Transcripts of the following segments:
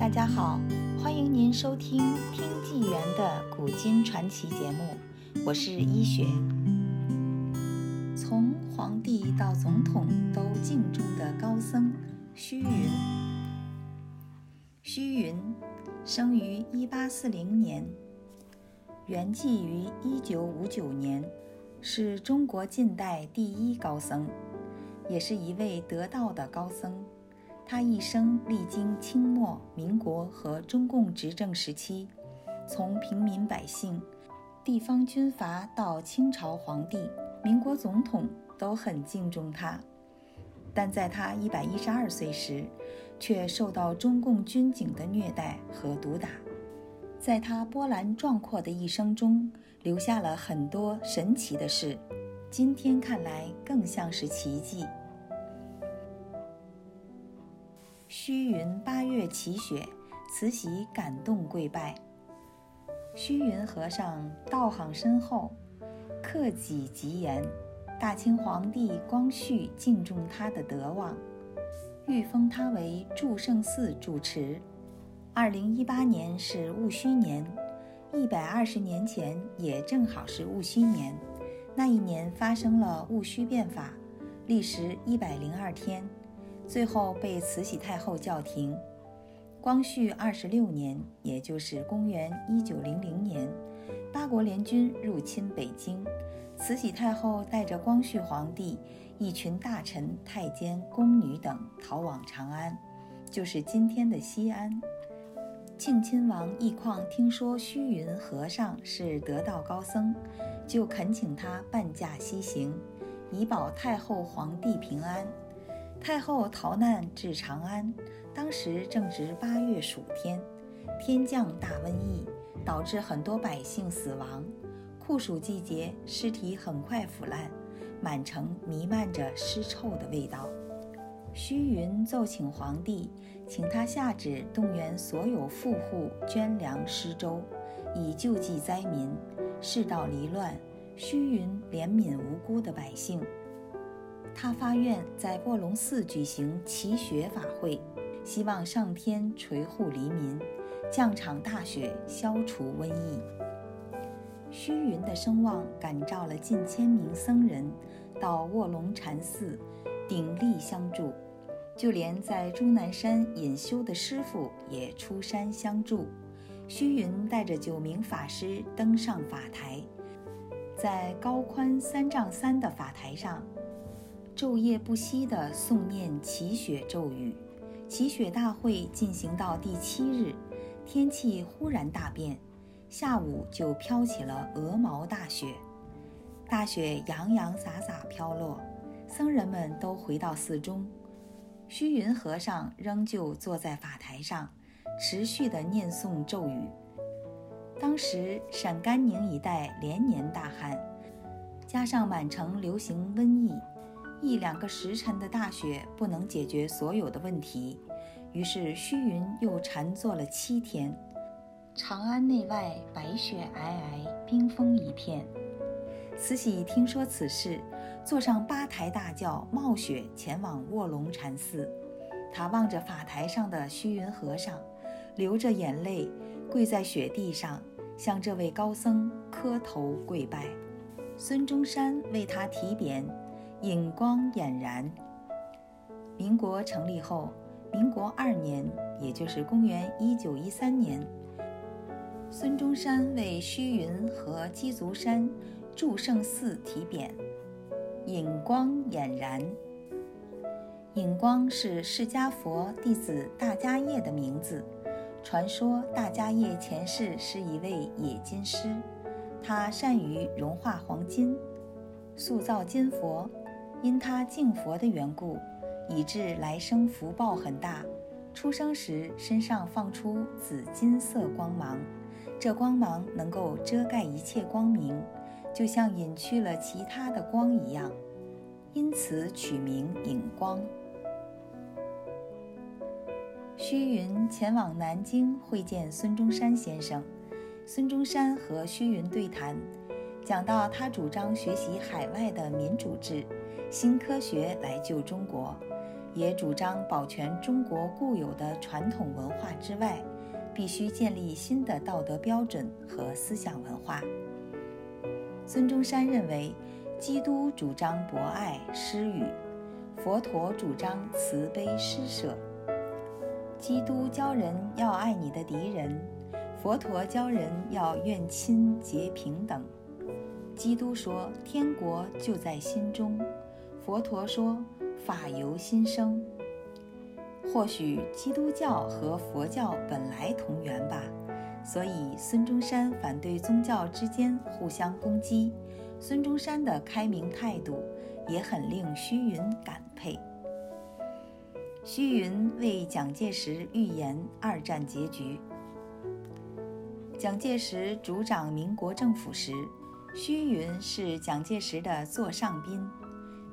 大家好，欢迎您收听《听纪元的古今传奇》节目，我是医学。从皇帝到总统都敬重的高僧虚云。虚云生于1840年，圆寂于1959年，是中国近代第一高僧，也是一位得道的高僧。他一生历经清末、民国和中共执政时期，从平民百姓、地方军阀到清朝皇帝、民国总统都很敬重他。但在他一百一十二岁时，却受到中共军警的虐待和毒打。在他波澜壮阔的一生中，留下了很多神奇的事，今天看来更像是奇迹。虚云八月祈雪，慈禧感动跪拜。虚云和尚道行深厚，克己极严。大清皇帝光绪敬重他的德望，御封他为祝圣寺主持。二零一八年是戊戌年，一百二十年前也正好是戊戌年。那一年发生了戊戌变法，历时一百零二天。最后被慈禧太后叫停。光绪二十六年，也就是公元一九零零年，八国联军入侵北京，慈禧太后带着光绪皇帝、一群大臣、太监、宫女等逃往长安，就是今天的西安。庆亲王奕匡听说虚云和尚是得道高僧，就恳请他半驾西行，以保太后、皇帝平安。太后逃难至长安，当时正值八月暑天，天降大瘟疫，导致很多百姓死亡。酷暑季节，尸体很快腐烂，满城弥漫着尸臭的味道。虚云奏请皇帝，请他下旨动员所有富户捐粮施粥，以救济灾民。世道离乱，虚云怜悯无辜的百姓。他发愿在卧龙寺举行祈雪法会，希望上天垂护黎民，降场大雪，消除瘟疫。虚云的声望感召了近千名僧人到卧龙禅寺鼎力相助，就连在终南山隐修的师傅也出山相助。虚云带着九名法师登上法台，在高宽三丈三的法台上。昼夜不息地诵念祈雪咒语，祈雪大会进行到第七日，天气忽然大变，下午就飘起了鹅毛大雪，大雪洋洋洒洒飘落，僧人们都回到寺中，虚云和尚仍旧坐在法台上，持续地念诵咒语。当时陕甘宁一带连年大旱，加上满城流行瘟疫。一两个时辰的大雪不能解决所有的问题，于是虚云又禅坐了七天。长安内外白雪皑皑，冰封一片。慈禧听说此事，坐上八抬大轿，冒雪前往卧龙禅寺。她望着法台上的虚云和尚，流着眼泪，跪在雪地上，向这位高僧磕头跪拜。孙中山为他题匾。影光俨然。民国成立后，民国二年，也就是公元一九一三年，孙中山为虚云和鸡足山祝圣寺题匾“影光俨然”。影光是释迦佛弟子大迦叶的名字。传说大迦叶前世是一位冶金师，他善于融化黄金，塑造金佛。因他敬佛的缘故，以致来生福报很大。出生时身上放出紫金色光芒，这光芒能够遮盖一切光明，就像隐去了其他的光一样，因此取名影光。虚云前往南京会见孙中山先生，孙中山和虚云对谈，讲到他主张学习海外的民主制。新科学来救中国，也主张保全中国固有的传统文化之外，必须建立新的道德标准和思想文化。孙中山认为，基督主张博爱施予，佛陀主张慈悲施舍。基督教人要爱你的敌人，佛陀教人要愿亲结平等。基督说：“天国就在心中。”佛陀说：“法由心生。”或许基督教和佛教本来同源吧，所以孙中山反对宗教之间互相攻击。孙中山的开明态度也很令虚云感佩。虚云为蒋介石预言二战结局。蒋介石主掌民国政府时，虚云是蒋介石的座上宾。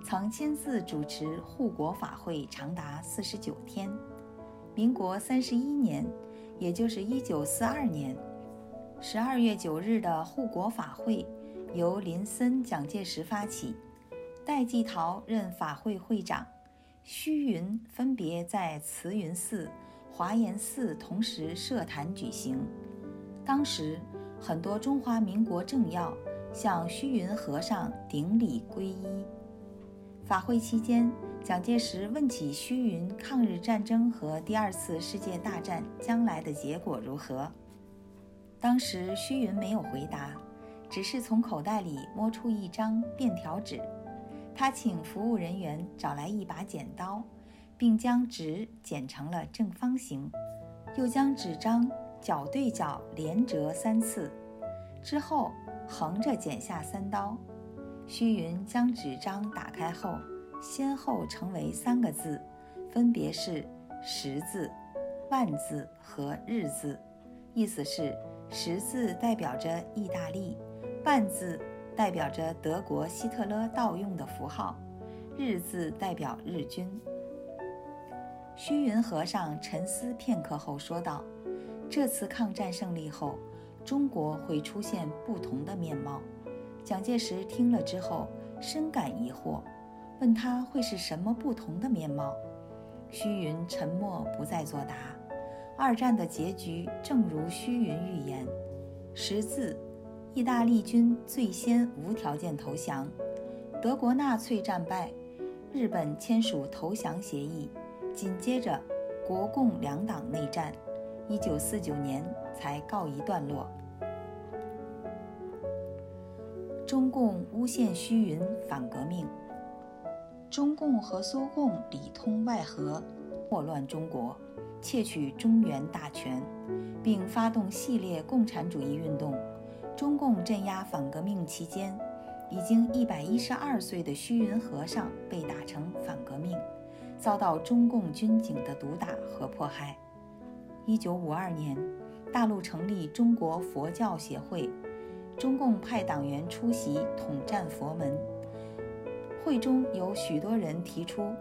曾亲自主持护国法会长达四十九天。民国三十一年，也就是一九四二年十二月九日的护国法会，由林森、蒋介石发起，戴季陶任法会会长，虚云分别在慈云寺、华严寺同时设坛举行。当时，很多中华民国政要向虚云和尚顶礼皈依。法会期间，蒋介石问起虚云抗日战争和第二次世界大战将来的结果如何。当时虚云没有回答，只是从口袋里摸出一张便条纸。他请服务人员找来一把剪刀，并将纸剪成了正方形，又将纸张角对角连折三次，之后横着剪下三刀。虚云将纸张打开后，先后成为三个字，分别是“十字”、“万字”和“日字”。意思是“十字”代表着意大利，“万字”代表着德国希特勒盗用的符号，“日字”代表日军。虚云和尚沉思片刻后说道：“这次抗战胜利后，中国会出现不同的面貌。”蒋介石听了之后深感疑惑，问他会是什么不同的面貌。虚云沉默不再作答。二战的结局正如虚云预言：十字，意大利军最先无条件投降，德国纳粹战败，日本签署投降协议，紧接着国共两党内战，一九四九年才告一段落。中共诬陷虚云反革命，中共和苏共里通外合，祸乱中国，窃取中原大权，并发动系列共产主义运动。中共镇压反革命期间，已经一百一十二岁的虚云和尚被打成反革命，遭到中共军警的毒打和迫害。一九五二年，大陆成立中国佛教协会。中共派党员出席统战佛门，会中有许多人提出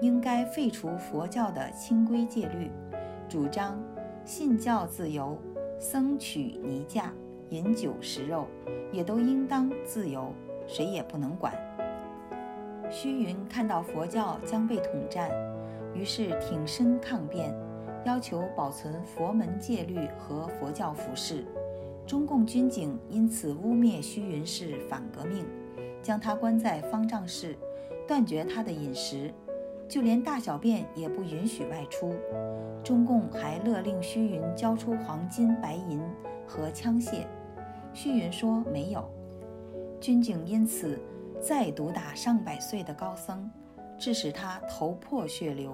应该废除佛教的清规戒律，主张信教自由，僧取尼价，饮酒食肉也都应当自由，谁也不能管。虚云看到佛教将被统战，于是挺身抗辩，要求保存佛门戒律和佛教服饰。中共军警因此污蔑虚云是反革命，将他关在方丈室，断绝他的饮食，就连大小便也不允许外出。中共还勒令虚云交出黄金、白银和枪械，虚云说没有。军警因此再毒打上百岁的高僧，致使他头破血流，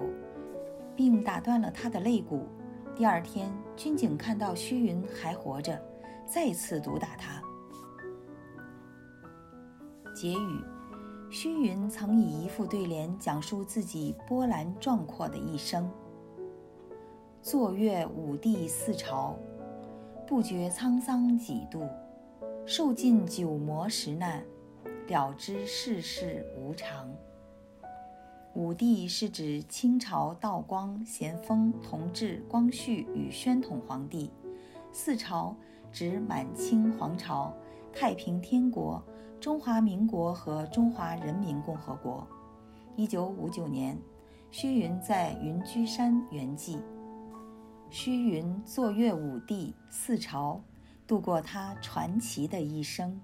并打断了他的肋骨。第二天，军警看到虚云还活着。再次毒打他。结语：虚云曾以一副对联讲述自己波澜壮阔的一生：坐阅五帝四朝，不觉沧桑几度；受尽九磨十难，了知世事无常。五帝是指清朝道光、咸丰、同治、光绪与宣统皇帝，四朝。指满清皇朝太平天国中华民国和中华人民共和国。一九五九年虚云在云居山圆寂。虚云坐月五帝四朝度过他传奇的一生。